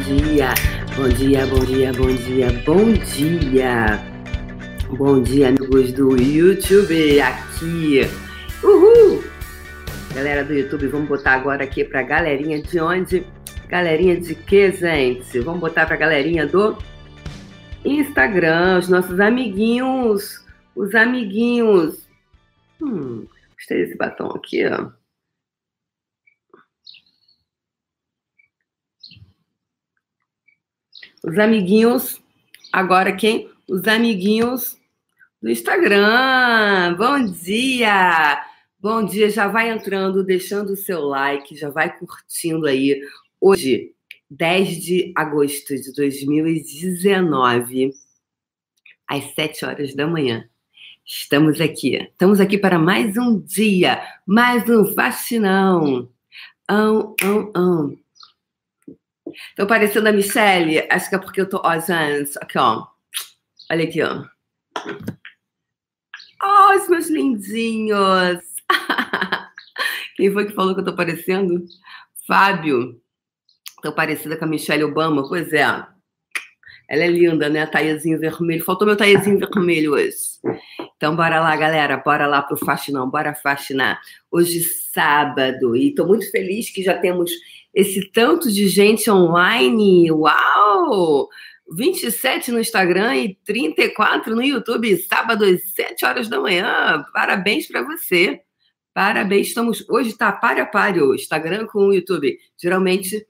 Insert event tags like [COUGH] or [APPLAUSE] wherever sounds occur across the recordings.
dia, bom dia, bom dia, bom dia, bom dia. Bom dia, amigos do YouTube, aqui. Uhul! Galera do YouTube, vamos botar agora aqui pra galerinha de onde? Galerinha de que, gente? Vamos botar pra galerinha do Instagram, os nossos amiguinhos, os amiguinhos. Hum, gostei desse batom aqui, ó. Os amiguinhos, agora quem? Os amiguinhos do Instagram. Bom dia! Bom dia, já vai entrando, deixando o seu like, já vai curtindo aí. Hoje, 10 de agosto de 2019, às 7 horas da manhã. Estamos aqui. Estamos aqui para mais um dia, mais um fascinão. Ão, ão, ão. Tô parecendo a Michelle? Acho que é porque eu tô. Ó, gente, aqui, ó. Olha aqui, ó. Oh, os meus lindinhos! [LAUGHS] Quem foi que falou que eu tô parecendo? Fábio. Tô parecida com a Michelle Obama? Pois é. Ela é linda, né? Taiezinho vermelho. Faltou meu taiezinho vermelho hoje. Então, bora lá, galera. Bora lá pro faxinão. Bora faxinar. Hoje, sábado. E tô muito feliz que já temos esse tanto de gente online. Uau! 27 no Instagram e 34 no YouTube, sábado às 7 horas da manhã. Parabéns para você. Parabéns. Estamos hoje tá para o Instagram com o YouTube. Geralmente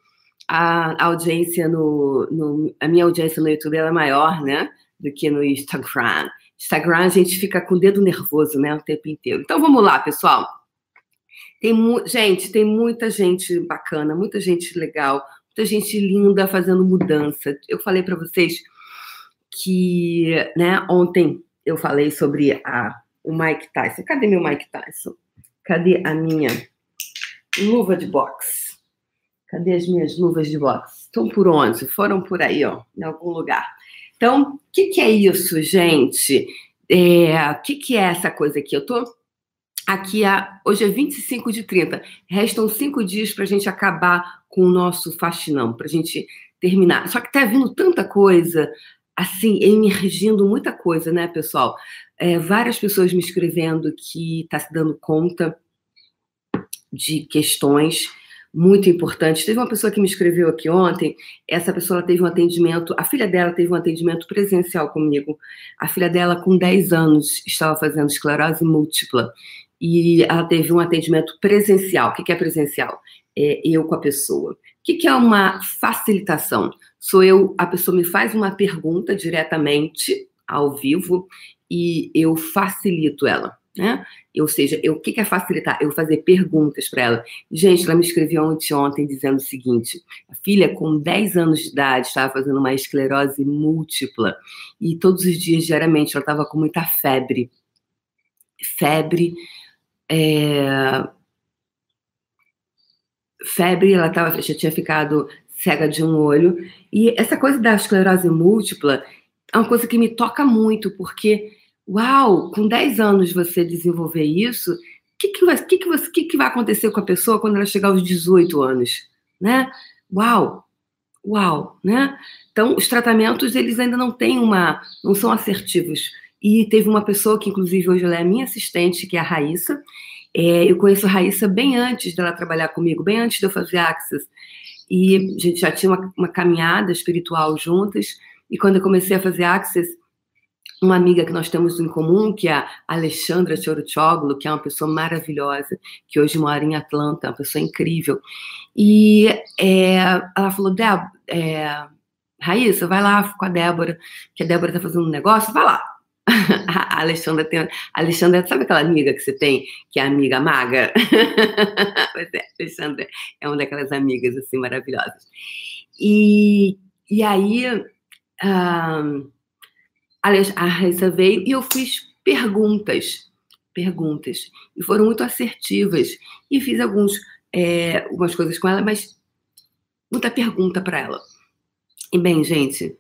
a audiência no, no, a minha audiência no YouTube é maior, né, do que no Instagram. Instagram a gente fica com o dedo nervoso, né, o tempo inteiro. Então vamos lá, pessoal. Tem gente, tem muita gente bacana, muita gente legal, muita gente linda fazendo mudança. Eu falei para vocês que, né, ontem eu falei sobre a, o Mike Tyson. Cadê meu Mike Tyson? Cadê a minha luva de boxe? Cadê as minhas luvas de boxe? Estão por onde? Foram por aí, ó, em algum lugar. Então, o que, que, é isso, gente? O é, que, que é essa coisa aqui? Eu tô aqui hoje é 25 de 30. Restam cinco dias para a gente acabar com o nosso faxinão, para a gente terminar. Só que tá vindo tanta coisa, assim, emergindo muita coisa, né, pessoal? É, várias pessoas me escrevendo que está se dando conta de questões muito importantes. Teve uma pessoa que me escreveu aqui ontem, essa pessoa teve um atendimento, a filha dela teve um atendimento presencial comigo. A filha dela, com 10 anos, estava fazendo esclerose múltipla e ela teve um atendimento presencial. O que é presencial? É eu com a pessoa. O que é uma facilitação? Sou eu, a pessoa me faz uma pergunta diretamente, ao vivo, e eu facilito ela. Né? Ou seja, eu, o que é facilitar? Eu fazer perguntas para ela. Gente, ela me escreveu ontem, ontem dizendo o seguinte: a filha, com 10 anos de idade, estava fazendo uma esclerose múltipla e todos os dias, diariamente, ela estava com muita febre. Febre, é... febre, ela tava, já tinha ficado cega de um olho. E essa coisa da esclerose múltipla é uma coisa que me toca muito, porque, uau, com 10 anos você desenvolver isso, o que, que, vai, que, que, que, que vai acontecer com a pessoa quando ela chegar aos 18 anos? Né? Uau! Uau, né? Então, os tratamentos, eles ainda não têm uma, não são assertivos. E teve uma pessoa que, inclusive, hoje ela é minha assistente, que é a Raíssa. É, eu conheço a Raíssa bem antes dela trabalhar comigo, bem antes de eu fazer Access. E a gente já tinha uma, uma caminhada espiritual juntas. E quando eu comecei a fazer Access, uma amiga que nós temos em comum, que é a Alexandra Choruchoglu, que é uma pessoa maravilhosa, que hoje mora em Atlanta, uma pessoa incrível. E é, ela falou, Débora, é, Raíssa, vai lá com a Débora, que a Débora está fazendo um negócio, vai lá. A Alexandra tem. A Alexandra, sabe aquela amiga que você tem, que é amiga maga? [LAUGHS] pois é, a Alexandra é uma daquelas amigas assim maravilhosas. E, e aí a Raíssa veio e eu fiz perguntas, perguntas, e foram muito assertivas. E fiz alguns, é, algumas coisas com ela, mas muita pergunta para ela. E bem, gente,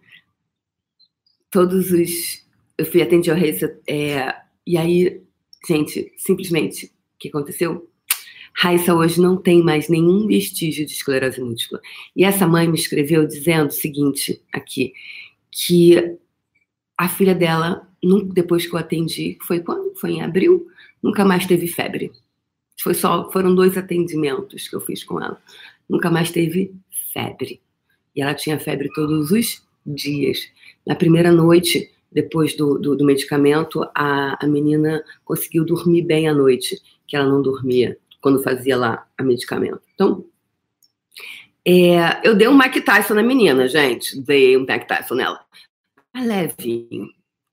todos os eu fui atender a Raíssa, é, e aí, gente, simplesmente, o que aconteceu? Raíssa hoje não tem mais nenhum vestígio de esclerose múltipla. E essa mãe me escreveu dizendo o seguinte aqui, que a filha dela, depois que eu atendi, foi quando? Foi em abril, nunca mais teve febre. Foi só, foram dois atendimentos que eu fiz com ela. Nunca mais teve febre. E ela tinha febre todos os dias. Na primeira noite, depois do, do, do medicamento, a, a menina conseguiu dormir bem à noite, que ela não dormia quando fazia lá a medicamento. Então, é, eu dei um Mike Tyson na menina, gente. Dei um Mike Tyson nela. Levinho.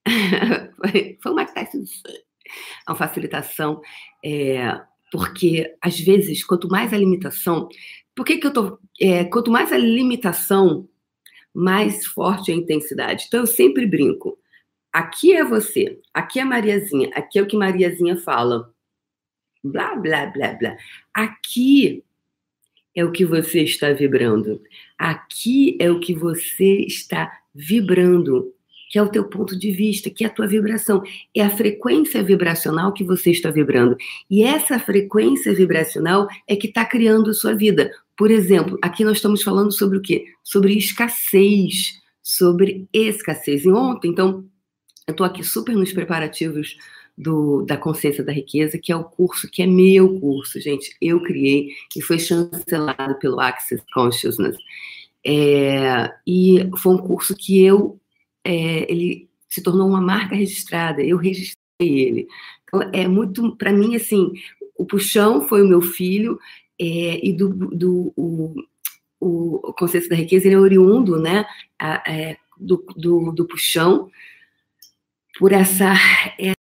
[LAUGHS] foi, um Mike Tyson. É uma facilitação. É, porque, às vezes, quanto mais a limitação. Por que, que eu tô. É, quanto mais a limitação, mais forte a intensidade. Então, eu sempre brinco. Aqui é você, aqui é Mariazinha, aqui é o que Mariazinha fala. Blá, blá, blá, blá. Aqui é o que você está vibrando. Aqui é o que você está vibrando, que é o teu ponto de vista, que é a tua vibração. É a frequência vibracional que você está vibrando. E essa frequência vibracional é que está criando a sua vida. Por exemplo, aqui nós estamos falando sobre o quê? Sobre escassez, sobre escassez. E ontem, então, eu estou aqui super nos preparativos do, da Consciência da Riqueza, que é o curso que é meu curso, gente. Eu criei e foi chancelado pelo Access Consciousness. É, e foi um curso que eu. É, ele se tornou uma marca registrada, eu registrei ele. Então, é muito. Para mim, assim, o Puxão foi o meu filho, é, e do, do o, o Consciência da Riqueza ele é oriundo, né? A, é, do, do, do Puxão por essa. É,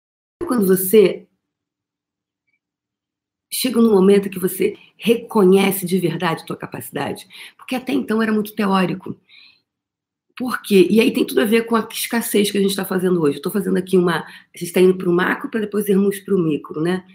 quando você chega num momento que você reconhece de verdade a tua capacidade, porque até então era muito teórico. Por quê? E aí tem tudo a ver com a escassez que a gente está fazendo hoje. Estou fazendo aqui uma. A gente está indo para o macro para depois irmos para o micro, né?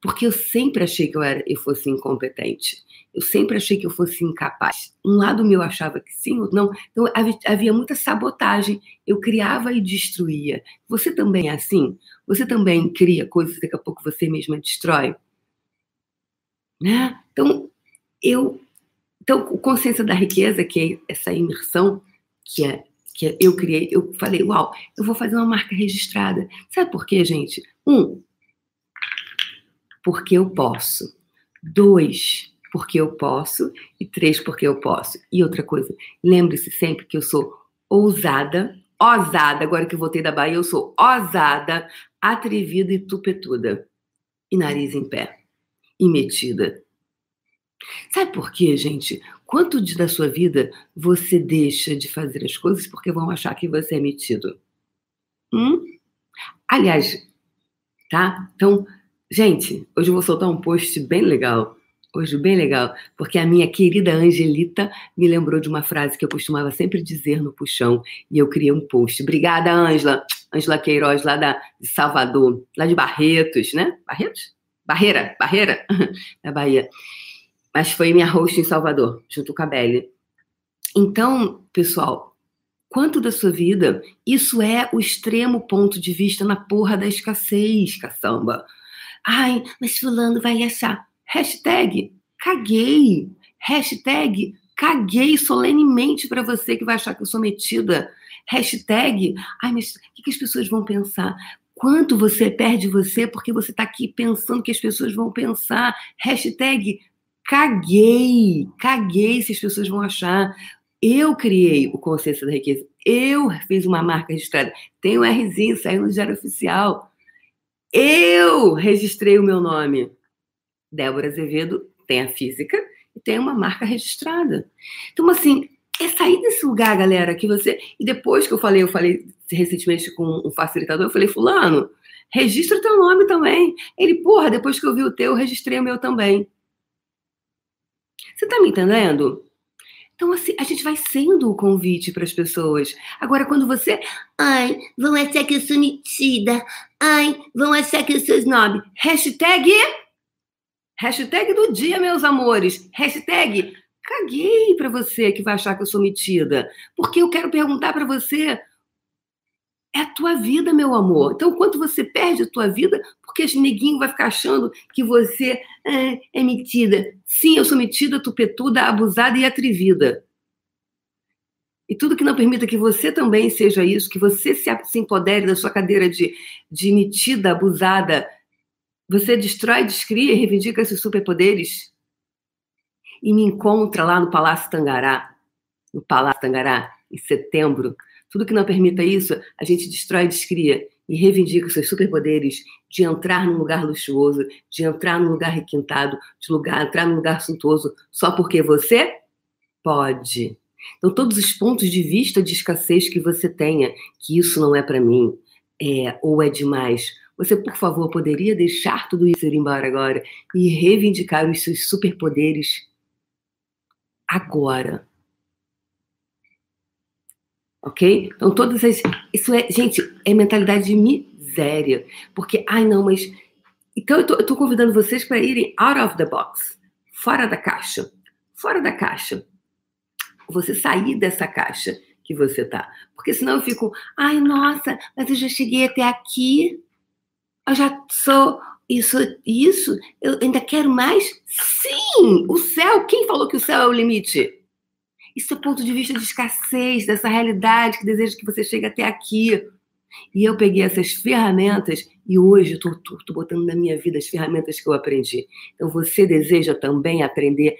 Porque eu sempre achei que eu, era, eu fosse incompetente. Eu sempre achei que eu fosse incapaz. Um lado meu achava que sim, outro não. Então havia muita sabotagem. Eu criava e destruía. Você também é assim? Você também cria coisas que daqui a pouco você mesma destrói? Né? Então, eu. Então, consciência da riqueza, que é essa imersão que é que eu criei, eu falei, uau, eu vou fazer uma marca registrada. Sabe por quê, gente? Um, porque eu posso. Dois, porque eu posso, e três, porque eu posso. E outra coisa, lembre-se sempre que eu sou ousada, ousada, agora que eu voltei da Bahia, eu sou ousada, atrevida e tupetuda. E nariz em pé. E metida. Sabe por quê, gente? Quanto de da sua vida você deixa de fazer as coisas porque vão achar que você é metido? Hum? Aliás, tá? Então, gente, hoje eu vou soltar um post bem legal Hoje, bem legal, porque a minha querida Angelita me lembrou de uma frase que eu costumava sempre dizer no puxão e eu criei um post. Obrigada, Ângela. Ângela Queiroz, lá da, de Salvador, lá de Barretos, né? Barretos? Barreira, Barreira, [LAUGHS] da Bahia. Mas foi minha host em Salvador, junto com a Belly. Então, pessoal, quanto da sua vida, isso é o extremo ponto de vista na porra da escassez, caçamba. Ai, mas fulano vai achar. Hashtag caguei. Hashtag caguei solenemente para você que vai achar que eu sou metida. Hashtag, ai, mas o que, que as pessoas vão pensar? Quanto você perde você porque você está aqui pensando que as pessoas vão pensar? Hashtag caguei, caguei se as pessoas vão achar. Eu criei o Consciência da Riqueza. Eu fiz uma marca registrada. Tem um Rzinho, saiu no Diário Oficial. Eu registrei o meu nome. Débora Azevedo tem a física e tem uma marca registrada. Então, assim, é sair desse lugar, galera, que você. E depois que eu falei, eu falei recentemente com um facilitador, eu falei, Fulano, registra teu nome também. Ele, porra, depois que eu vi o teu, eu registrei o meu também. Você tá me entendendo? Então, assim, a gente vai sendo o convite para as pessoas. Agora, quando você. Ai, vão achar que eu sou metida. Ai, vão achar que eu sou snob. Hashtag Hashtag do dia, meus amores. Hashtag caguei para você que vai achar que eu sou metida. Porque eu quero perguntar para você. É a tua vida, meu amor. Então, quando você perde a tua vida, por porque esse neguinho vai ficar achando que você é, é metida. Sim, eu sou metida, tupetuda, abusada e atrevida. E tudo que não permita que você também seja isso, que você se, se empodere da sua cadeira de, de metida, abusada, você destrói, descria e reivindica esses superpoderes e me encontra lá no Palácio Tangará, no Palácio Tangará, em setembro. Tudo que não permita isso, a gente destrói, descria e reivindica seus superpoderes de entrar num lugar luxuoso, de entrar num lugar requintado, de lugar, entrar num lugar suntuoso, só porque você pode. Então, todos os pontos de vista de escassez que você tenha, que isso não é para mim, é, ou é demais, você, por favor, poderia deixar tudo isso ir embora agora e reivindicar os seus superpoderes agora. Ok? Então, todas as. Isso é, gente, é mentalidade de miséria. Porque, ai, não, mas. Então, eu tô, eu tô convidando vocês para irem out of the box fora da caixa. Fora da caixa. Você sair dessa caixa que você tá. Porque senão eu fico, ai, nossa, mas eu já cheguei até aqui. Eu já sou isso, isso, eu ainda quero mais? Sim! O céu, quem falou que o céu é o limite? Isso é ponto de vista de escassez, dessa realidade que deseja que você chegue até aqui. E eu peguei essas ferramentas e hoje eu estou botando na minha vida as ferramentas que eu aprendi. Então você deseja também aprender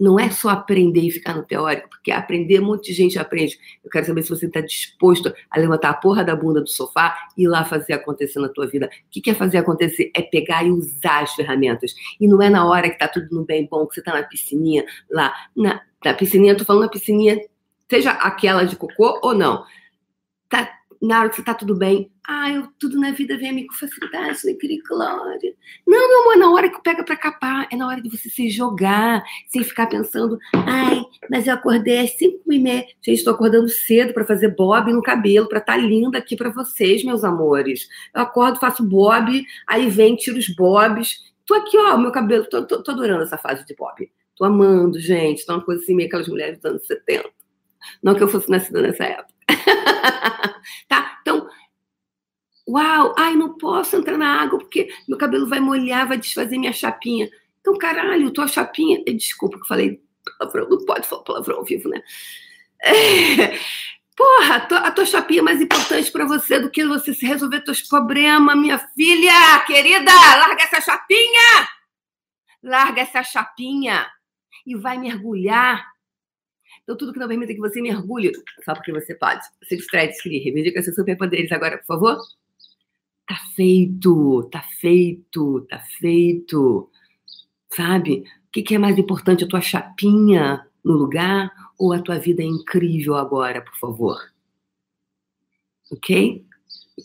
não é só aprender e ficar no teórico, porque aprender, de gente aprende. Eu quero saber se você está disposto a levantar a porra da bunda do sofá e ir lá fazer acontecer na tua vida. O que quer fazer acontecer? É pegar e usar as ferramentas. E não é na hora que está tudo no bem bom, que você está na piscininha lá. Na, na piscininha, estou falando na piscininha, seja aquela de cocô ou não. Tá na hora que você tá tudo bem, ah, eu, tudo na vida vem a mim com facilidade, alegria e glória. Não, meu amor, é na hora que pega para capar, é na hora de você se jogar, sem ficar pensando, ai, mas eu acordei às 5 e meia. Gente, estou acordando cedo para fazer bob no cabelo, para estar tá linda aqui para vocês, meus amores. Eu acordo, faço bob, aí vem, tiro os bobs. Tô aqui, ó, meu cabelo, tô, tô, tô adorando essa fase de bob. Tô amando, gente. Tá uma coisa assim, meio aquelas mulheres dos anos 70. Não que eu fosse nascida nessa época. [LAUGHS] tá? Então, uau, ai, não posso entrar na água porque meu cabelo vai molhar, vai desfazer minha chapinha. Então, caralho, tua chapinha. Eh, desculpa que eu falei palavrão, não pode falar palavrão ao vivo, né? É, porra, a tua, a tua chapinha é mais importante para você do que você se resolver teus problemas, minha filha querida. Larga essa chapinha! Larga essa chapinha e vai mergulhar então, tudo que não permita que você mergulhe, só porque você pode. Você distrai, descria, reivindica seus superpoderes agora, por favor. Tá feito, tá feito, tá feito. Sabe? O que, que é mais importante, a tua chapinha no lugar ou a tua vida é incrível agora, por favor? Ok?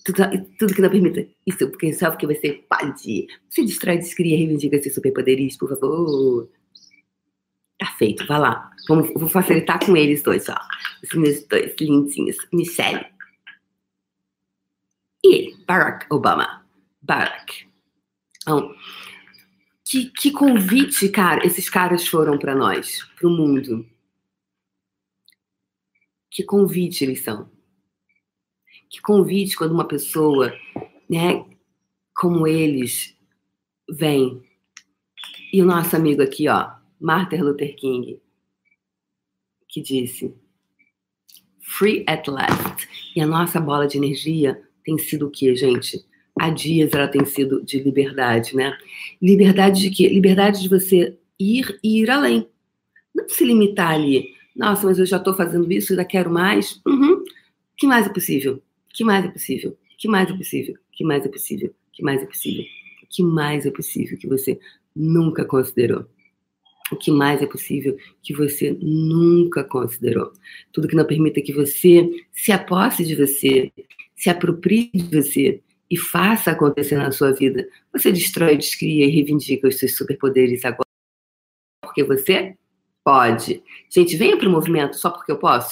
Tudo, tudo que não permita. Isso, porque só porque você pode. Você distrai, descria, reivindica seus superpoderes, por favor. Tá feito, vai lá. Vamos, vou facilitar com eles dois, ó. Os meus dois lindinhos. Michelle. E Barack Obama. Barack. Então, que, que convite, cara, esses caras foram para nós, para o mundo. Que convite eles são. Que convite quando uma pessoa, né, como eles, vem. E o nosso amigo aqui, ó, Martin Luther King, que disse: Free at last. E a nossa bola de energia tem sido o quê, gente? Há dias ela tem sido de liberdade, né? Liberdade de quê? Liberdade de você ir e ir além. Não se limitar ali. Nossa, mas eu já estou fazendo isso, ainda quero mais. Uhum. que mais é possível? que mais é possível? que mais é possível? que mais é possível? que mais é possível? que mais é possível que você nunca considerou? O que mais é possível que você nunca considerou. Tudo que não permita que você se aposse de você, se aproprie de você e faça acontecer na sua vida. Você destrói, descria e reivindica os seus superpoderes agora. Porque você pode. Gente, venha para o movimento só porque eu posso.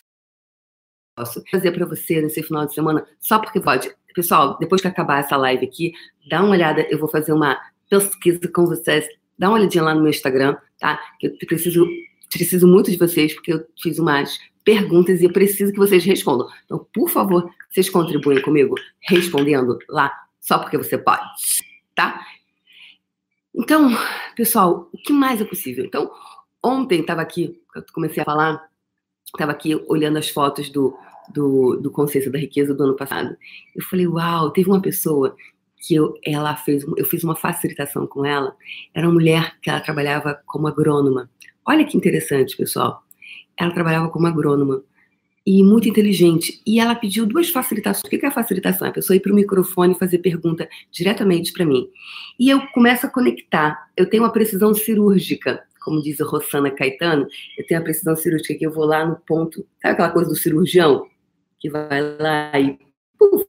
Posso fazer para você nesse final de semana só porque pode. Pessoal, depois que acabar essa live aqui, dá uma olhada. Eu vou fazer uma pesquisa com vocês dá uma olhadinha lá no meu Instagram, tá? Que eu preciso, preciso muito de vocês, porque eu fiz umas perguntas e eu preciso que vocês respondam. Então, por favor, vocês contribuem comigo respondendo lá, só porque você pode. tá? Então, pessoal, o que mais é possível? Então, ontem estava aqui, eu comecei a falar, estava aqui olhando as fotos do, do, do Consciência da Riqueza do ano passado. Eu falei, uau, teve uma pessoa que eu, ela fez, eu fiz uma facilitação com ela. Era uma mulher que ela trabalhava como agrônoma. Olha que interessante, pessoal. Ela trabalhava como agrônoma e muito inteligente. E ela pediu duas facilitações. O que é a facilitação? A pessoa ir para o microfone e fazer pergunta diretamente para mim. E eu começo a conectar. Eu tenho uma precisão cirúrgica, como diz a Rosana Caetano. Eu tenho a precisão cirúrgica que eu vou lá no ponto. Sabe aquela coisa do cirurgião? Que vai lá e. Puf,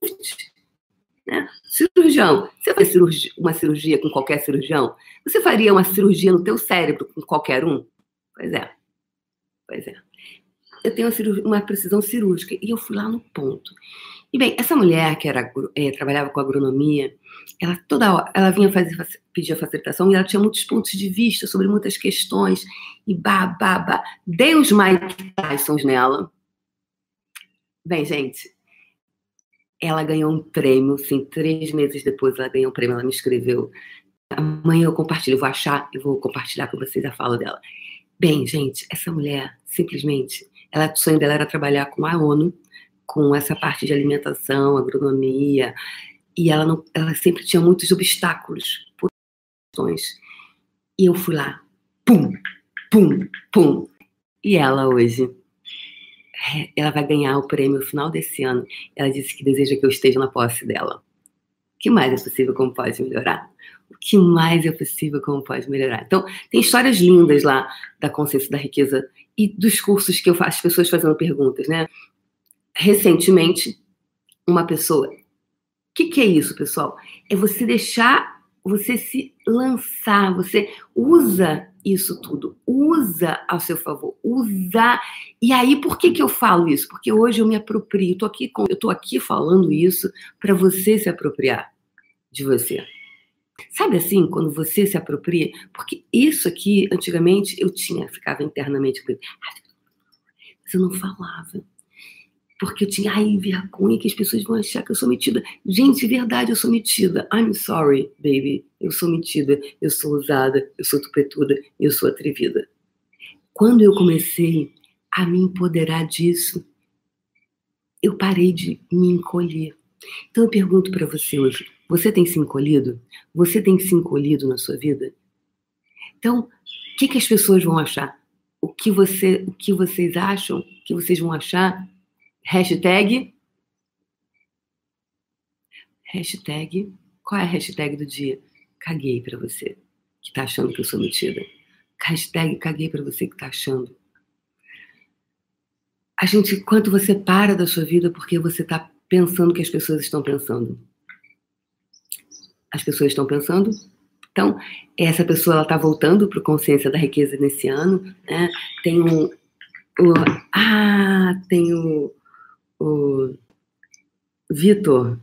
né? Cirurgião. Você faz cirurgia, uma cirurgia com qualquer cirurgião? Você faria uma cirurgia no teu cérebro com qualquer um? Pois é. Pois é eu tenho uma, precisão cirúrgica. E eu fui lá no ponto. E bem, essa mulher que era, é, trabalhava com agronomia, ela toda hora, ela vinha fazer, pedir a facilitação e ela tinha muitos pontos de vista sobre muitas questões. E. Dei os Mike Tysons nela. Bem, gente, ela ganhou um prêmio, sim, três meses depois ela ganhou um prêmio, ela me escreveu. Amanhã eu compartilho, vou achar e vou compartilhar com vocês a fala dela. Bem, gente, essa mulher, simplesmente, ela, o sonho dela era trabalhar com a ONU, com essa parte de alimentação, agronomia, e ela, não, ela sempre tinha muitos obstáculos por questões. E eu fui lá, pum, pum, pum. E ela hoje, ela vai ganhar o prêmio no final desse ano. Ela disse que deseja que eu esteja na posse dela. O que mais é possível como pode melhorar? O que mais é possível como pode melhorar? Então, tem histórias lindas lá da consciência da riqueza e dos cursos que eu faço, as pessoas fazendo perguntas, né? Recentemente, uma pessoa. O que, que é isso, pessoal? É você deixar, você se lançar, você usa isso tudo, usa ao seu favor, usa. E aí, por que, que eu falo isso? Porque hoje eu me aproprio, tô aqui, com, eu tô aqui falando isso para você se apropriar de você. Sabe assim, quando você se apropria? Porque isso aqui, antigamente, eu tinha, ficava internamente, mas eu não falava. Porque eu tinha, ai, vergonha que as pessoas vão achar que eu sou metida. Gente, de verdade, eu sou metida. I'm sorry, baby. Eu sou metida, eu sou usada, eu sou tupetuda, eu sou atrevida. Quando eu comecei a me empoderar disso, eu parei de me encolher. Então eu pergunto para você hoje: você tem se encolhido? Você tem se encolhido na sua vida? Então, o que, que as pessoas vão achar? O que, você, o que vocês acham que vocês vão achar? Hashtag. Hashtag. Qual é a hashtag do dia? Caguei para você que tá achando que eu sou metida. Hashtag caguei para você que tá achando. A gente, quanto você para da sua vida porque você tá pensando que as pessoas estão pensando as pessoas estão pensando. Então, essa pessoa ela está voltando para o Consciência da Riqueza nesse ano. Né? Tem um, o, ah, tem o, o Vitor,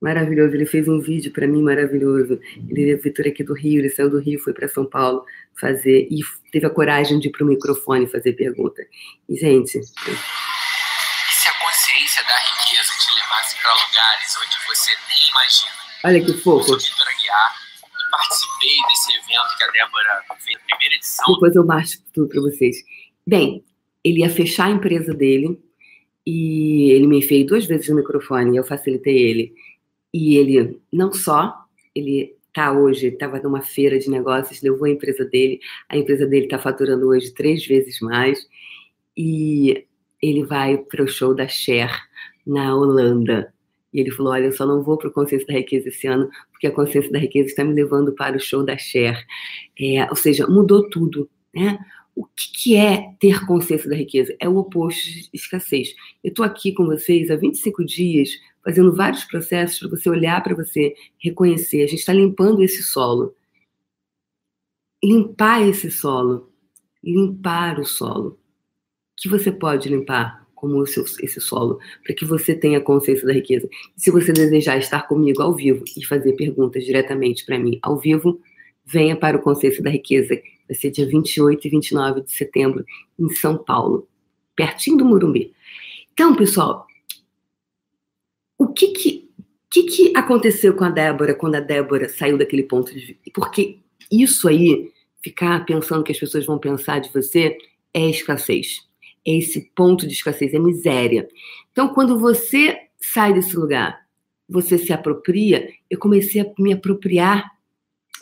maravilhoso. Ele fez um vídeo para mim maravilhoso. Ele é Vitor aqui do Rio, ele saiu do Rio, foi para São Paulo fazer e teve a coragem de ir para o microfone fazer pergunta. E gente, e se a consciência da riqueza te levasse para lugares onde você nem imagina? Olha que fofo. Eu sou Vitor Aguiar e participei desse evento que a Débora fez, a primeira edição. Depois eu mostro tudo para vocês. Bem, ele ia fechar a empresa dele e ele me fez duas vezes no microfone, eu facilitei ele. E ele, não só, ele tá hoje, estava numa feira de negócios, levou a empresa dele, a empresa dele está faturando hoje três vezes mais, e ele vai para o show da Cher na Holanda. E ele falou: Olha, eu só não vou para o Consciência da Riqueza esse ano, porque a Consciência da Riqueza está me levando para o show da Cher. É, ou seja, mudou tudo. Né? O que, que é ter consciência da riqueza? É o oposto de escassez. Eu estou aqui com vocês há 25 dias, fazendo vários processos para você olhar para você, reconhecer. A gente está limpando esse solo. Limpar esse solo. Limpar o solo. O que você pode limpar? como esse solo, para que você tenha consciência da riqueza. Se você desejar estar comigo ao vivo e fazer perguntas diretamente para mim ao vivo, venha para o Consciência da Riqueza. Vai ser dia 28 e 29 de setembro, em São Paulo, pertinho do Murumbi. Então, pessoal, o que que que, que aconteceu com a Débora quando a Débora saiu daquele ponto de vista? Porque isso aí, ficar pensando que as pessoas vão pensar de você, é escassez. É esse ponto de escassez, é miséria. Então, quando você sai desse lugar, você se apropria, eu comecei a me apropriar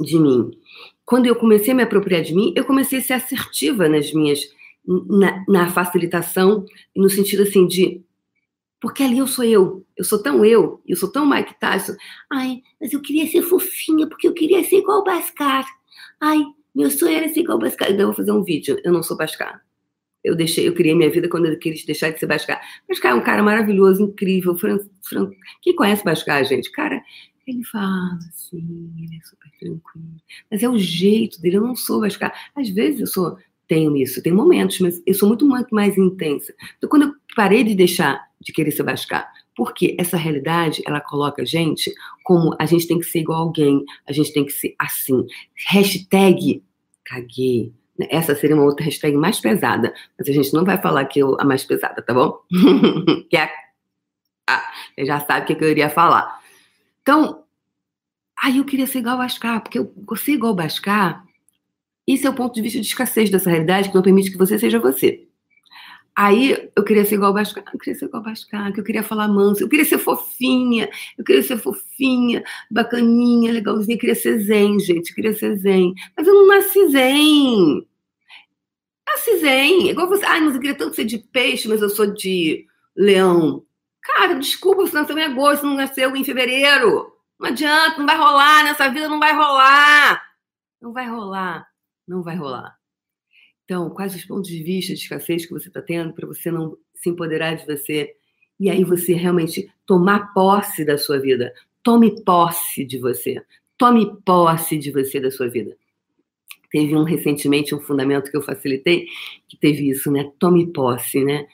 de mim. Quando eu comecei a me apropriar de mim, eu comecei a ser assertiva nas minhas na, na facilitação, no sentido assim de porque ali eu sou eu, eu sou tão eu, eu sou tão Mike Tyson. Ai, mas eu queria ser fofinha, porque eu queria ser igual o Bascar. Ai, meu sonho era ser igual o Bascar. Então eu vou fazer um vídeo, eu não sou Bascar. Eu deixei, eu criei minha vida quando eu queria deixar de ser Bascar. Bascar é um cara maravilhoso, incrível. Fran, Fran, quem conhece Bascar, gente? Cara, ele fala assim, ele é super tranquilo. Mas é o jeito dele, eu não sou Bascar. Às vezes eu sou tenho isso, tem momentos, mas eu sou muito, muito mais intensa. Então, quando eu parei de deixar de querer se bascar, porque essa realidade, ela coloca a gente como a gente tem que ser igual a alguém, a gente tem que ser assim. Hashtag caguei. Essa seria uma outra hashtag mais pesada, mas a gente não vai falar que eu a mais pesada, tá bom? [LAUGHS] que é ah, eu já sabe o que eu iria falar. Então, aí eu queria ser igual ao Bascar, porque eu ser igual ao Bascar isso é o ponto de vista de escassez dessa realidade que não permite que você seja você. Aí eu queria ser igual ao Bascar, eu queria ser igual ao Bascar, eu queria falar manso, eu queria ser fofinha, eu queria ser fofinha, bacaninha, legalzinha, eu queria ser zen, gente, eu queria ser zen. Mas eu não nasci zen. Nasci zen. Igual você, ai, mas eu queria tanto ser de peixe, mas eu sou de leão. Cara, desculpa, você nasceu em agosto, não nasceu em fevereiro. Não adianta, não vai rolar, nessa vida não vai rolar. Não vai rolar não vai rolar. Então, quais os pontos de vista de escassez que você está tendo para você não se empoderar de você e aí você realmente tomar posse da sua vida? Tome posse de você. Tome posse de você, da sua vida. Teve um recentemente um fundamento que eu facilitei que teve isso, né? Tome posse, né?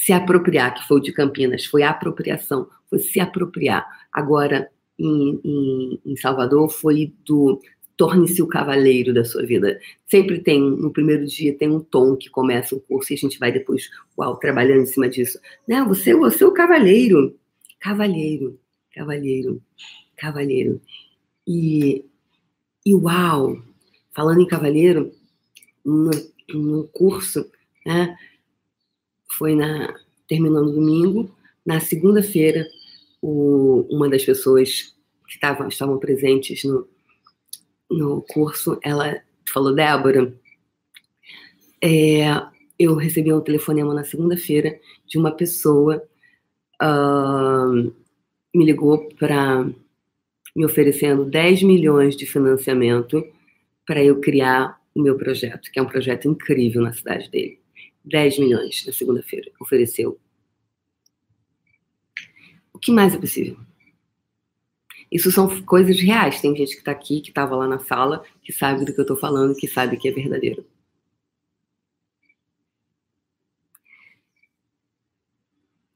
Se apropriar, que foi o de Campinas, foi apropriação, foi se apropriar. Agora, em, em, em Salvador, foi do torne-se o cavaleiro da sua vida. Sempre tem, no primeiro dia, tem um tom que começa o curso e a gente vai depois, uau, trabalhando em cima disso. Não, você, você é o cavaleiro. Cavaleiro, cavaleiro, cavaleiro. E, e uau, falando em cavaleiro, no, no curso, né, foi na, terminando domingo, na segunda-feira, uma das pessoas que tavam, estavam presentes no, no curso, ela falou, Débora, é, eu recebi um telefonema na segunda-feira de uma pessoa uh, me ligou para me oferecendo 10 milhões de financiamento para eu criar o meu projeto, que é um projeto incrível na cidade dele. 10 milhões na segunda-feira, ofereceu. O que mais é possível? Isso são coisas reais. Tem gente que está aqui, que estava lá na sala, que sabe do que eu estou falando, que sabe que é verdadeiro.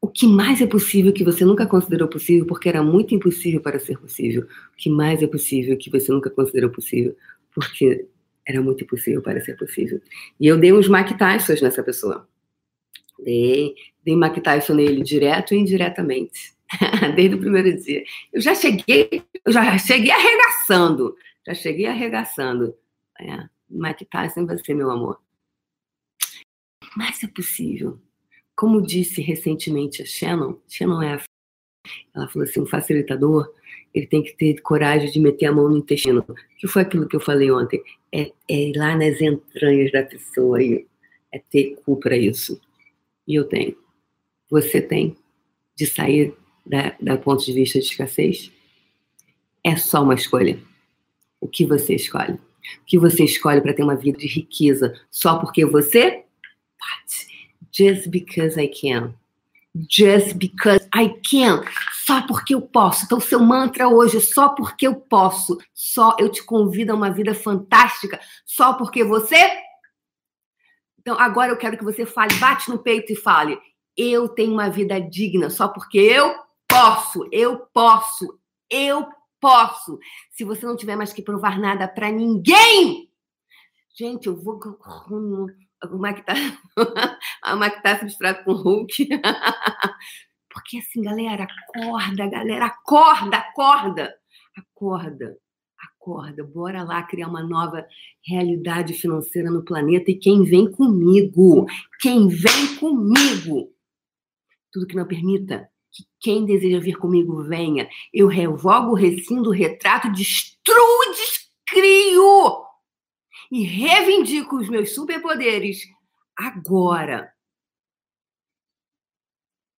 O que mais é possível que você nunca considerou possível porque era muito impossível para ser possível? O que mais é possível que você nunca considerou possível porque era muito impossível para ser possível? E eu dei uns Tyson nessa pessoa. Dei, dei Tyson nele direto e indiretamente. [LAUGHS] desde o primeiro dia. Eu já cheguei, eu já cheguei arregaçando, já cheguei arregaçando. É, Tyson vai ser meu amor. Mas é possível. Como disse recentemente a Shannon, Shannon é a ela falou assim, um facilitador, ele tem que ter coragem de meter a mão no intestino. Que foi aquilo que eu falei ontem. É, é ir lá nas entranhas da pessoa e é ter cu para isso. E eu tenho. Você tem de sair da, da ponto de vista de escassez? É só uma escolha. O que você escolhe? O que você escolhe para ter uma vida de riqueza só porque você pode? Just because I can. Just because I can. Só porque eu posso. Então, seu mantra hoje é só porque eu posso. Só eu te convido a uma vida fantástica. Só porque você. Então, agora eu quero que você fale, bate no peito e fale: Eu tenho uma vida digna só porque eu posso, eu posso, eu posso. Se você não tiver mais que provar nada para ninguém, gente, eu vou. Como é que tá? [LAUGHS] Como é que tá substrato com Hulk? [LAUGHS] Porque assim, galera, acorda, galera, acorda, acorda, acorda, acorda. Bora lá criar uma nova realidade financeira no planeta e quem vem comigo, quem vem comigo. Tudo que não permita que quem deseja vir comigo venha. Eu revogo, rescindo, retrato, destruo, descrio e reivindico os meus superpoderes agora.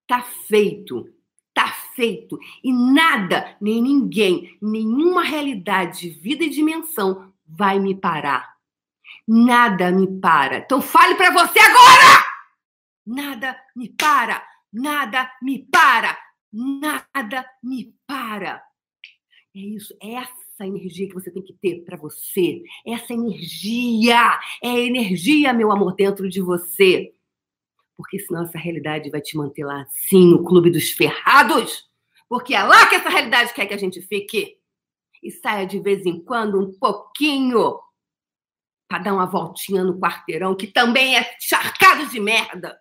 Tá feito. Tá feito. E nada, nem ninguém, nenhuma realidade de vida e dimensão vai me parar. Nada me para. Então fale para você agora! Nada me para. Nada me para. Nada me para. É isso, é essa energia que você tem que ter para você. Essa energia, é energia, meu amor, dentro de você. Porque senão essa realidade vai te manter lá assim, no clube dos ferrados. Porque é lá que essa realidade quer que a gente fique. E saia de vez em quando um pouquinho para dar uma voltinha no quarteirão, que também é charcado de merda.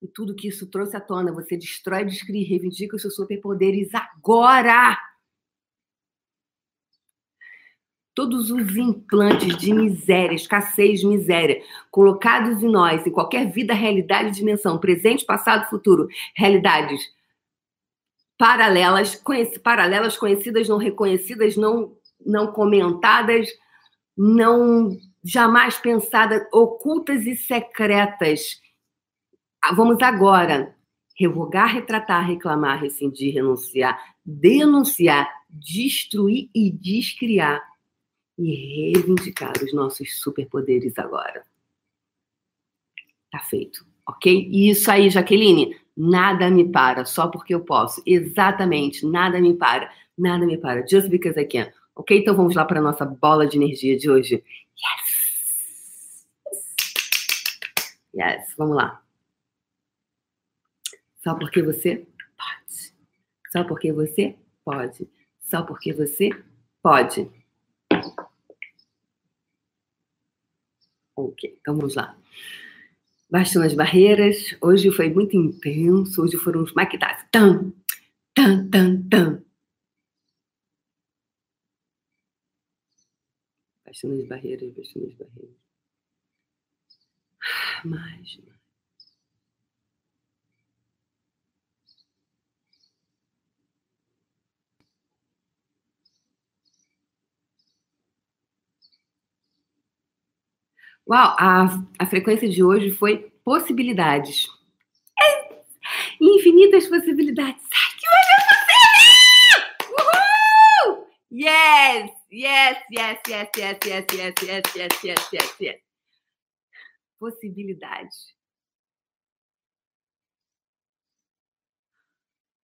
E tudo que isso trouxe à tona, você destrói, descreve, reivindica os seus superpoderes agora. Todos os implantes de miséria, escassez, miséria, colocados em nós, em qualquer vida, realidade, dimensão, presente, passado, futuro, realidades paralelas, conheci, paralelas, conhecidas, não reconhecidas, não, não comentadas, não jamais pensadas, ocultas e secretas. Ah, vamos agora revogar, retratar, reclamar, rescindir, renunciar, denunciar, destruir e descriar e reivindicar os nossos superpoderes agora. Tá feito, ok? Isso aí, Jaqueline. Nada me para só porque eu posso. Exatamente, nada me para. Nada me para. Just because I can. Ok? Então vamos lá para a nossa bola de energia de hoje. Yes! Yes, vamos lá. Só porque você pode. Só porque você pode. Só porque você pode. Ok, então vamos lá. Baixando as barreiras. Hoje foi muito intenso. Hoje foram os maquidados. Tan, tan, tan, tan. Baixando as barreiras, baixando as barreiras. Mais, mais. Uau, a, a frequência de hoje foi possibilidades. É, infinitas possibilidades. Ai, que hoje eu Uhul! Yes, yes, yes, yes, yes, yes, yes, yes, yes, yes, yes, yes. Possibilidades.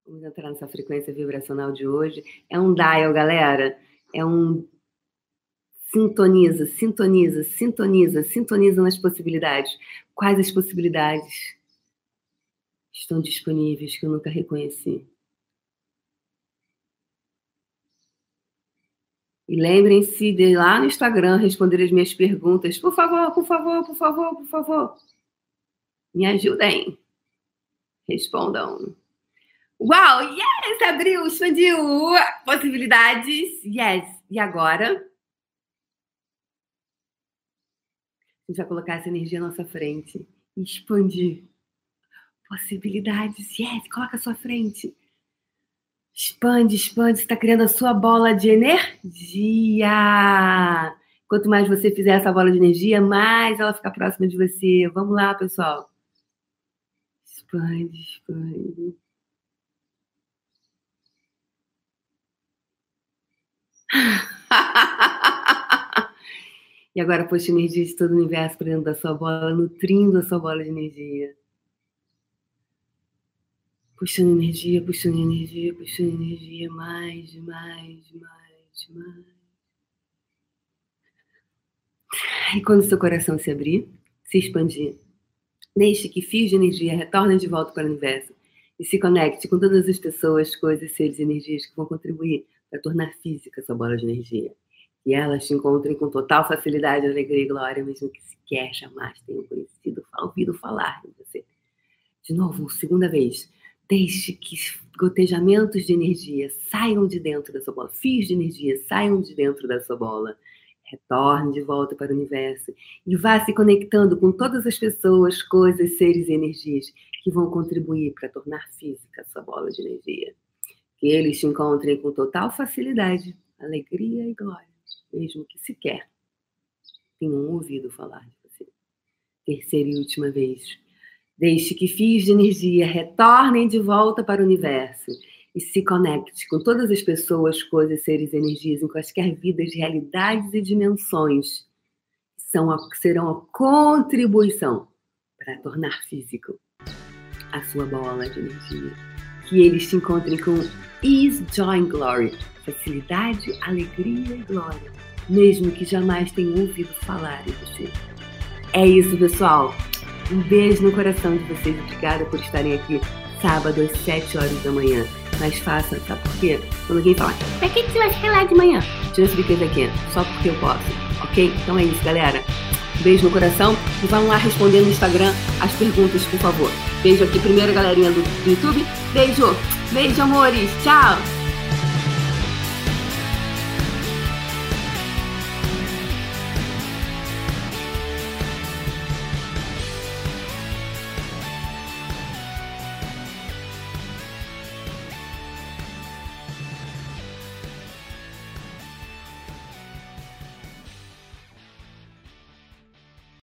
Vamos entrar nessa frequência vibracional de hoje. É um dial, galera. É um Sintoniza, sintoniza, sintoniza, sintoniza nas possibilidades. Quais as possibilidades estão disponíveis que eu nunca reconheci? E lembrem-se de ir lá no Instagram responder as minhas perguntas. Por favor, por favor, por favor, por favor. Me ajudem. Respondam. Uau, yes! Abriu, expandiu. Possibilidades, yes. E agora? A gente vai colocar essa energia à nossa frente e expandir. Possibilidades, yes, coloca à sua frente. Expande, expande, você está criando a sua bola de energia. Quanto mais você fizer essa bola de energia, mais ela fica próxima de você. Vamos lá, pessoal. Expande, expande. [LAUGHS] E agora puxa energia de todo o universo para dentro da sua bola, nutrindo a sua bola de energia. Puxando energia, puxando energia, puxando energia, mais, mais, mais, mais. E quando seu coração se abrir, se expandir, deixe que fios de energia retornem de volta para o universo e se conecte com todas as pessoas, coisas, seres e energias que vão contribuir para tornar física essa bola de energia e elas te encontrem com total facilidade, alegria e glória, mesmo que sequer jamais tenham conhecido, ouvido falar de você. De novo, segunda vez. Deixe que gotejamentos de energia saiam de dentro da sua bola, fios de energia saiam de dentro da sua bola. Retorne de volta para o universo e vá se conectando com todas as pessoas, coisas, seres e energias que vão contribuir para tornar física a sua bola de energia. Que eles te encontrem com total facilidade, alegria e glória, mesmo que sequer tenham ouvido falar de você. Terceira e última vez. Deixe que fios de energia retornem de volta para o universo e se conecte com todas as pessoas, coisas, seres, energias, em quaisquer vidas, realidades e dimensões que serão a contribuição para tornar físico a sua bola de energia. Que eles te encontrem com ease, joy and glory, facilidade, alegria e glória, mesmo que jamais tenham ouvido falar em você. É isso, pessoal. Um beijo no coração de vocês. Obrigada por estarem aqui sábado às 7 horas da manhã. Mas faça, sabe por quê? Quando alguém fala, pra que, você vai lá de manhã? Tira esse biquete aqui, só porque eu posso. Ok? Então é isso, galera. Beijo no coração vamos lá responder no Instagram as perguntas, por favor. Beijo aqui primeiro, galerinha do, do YouTube. Beijo, beijo, amores. Tchau.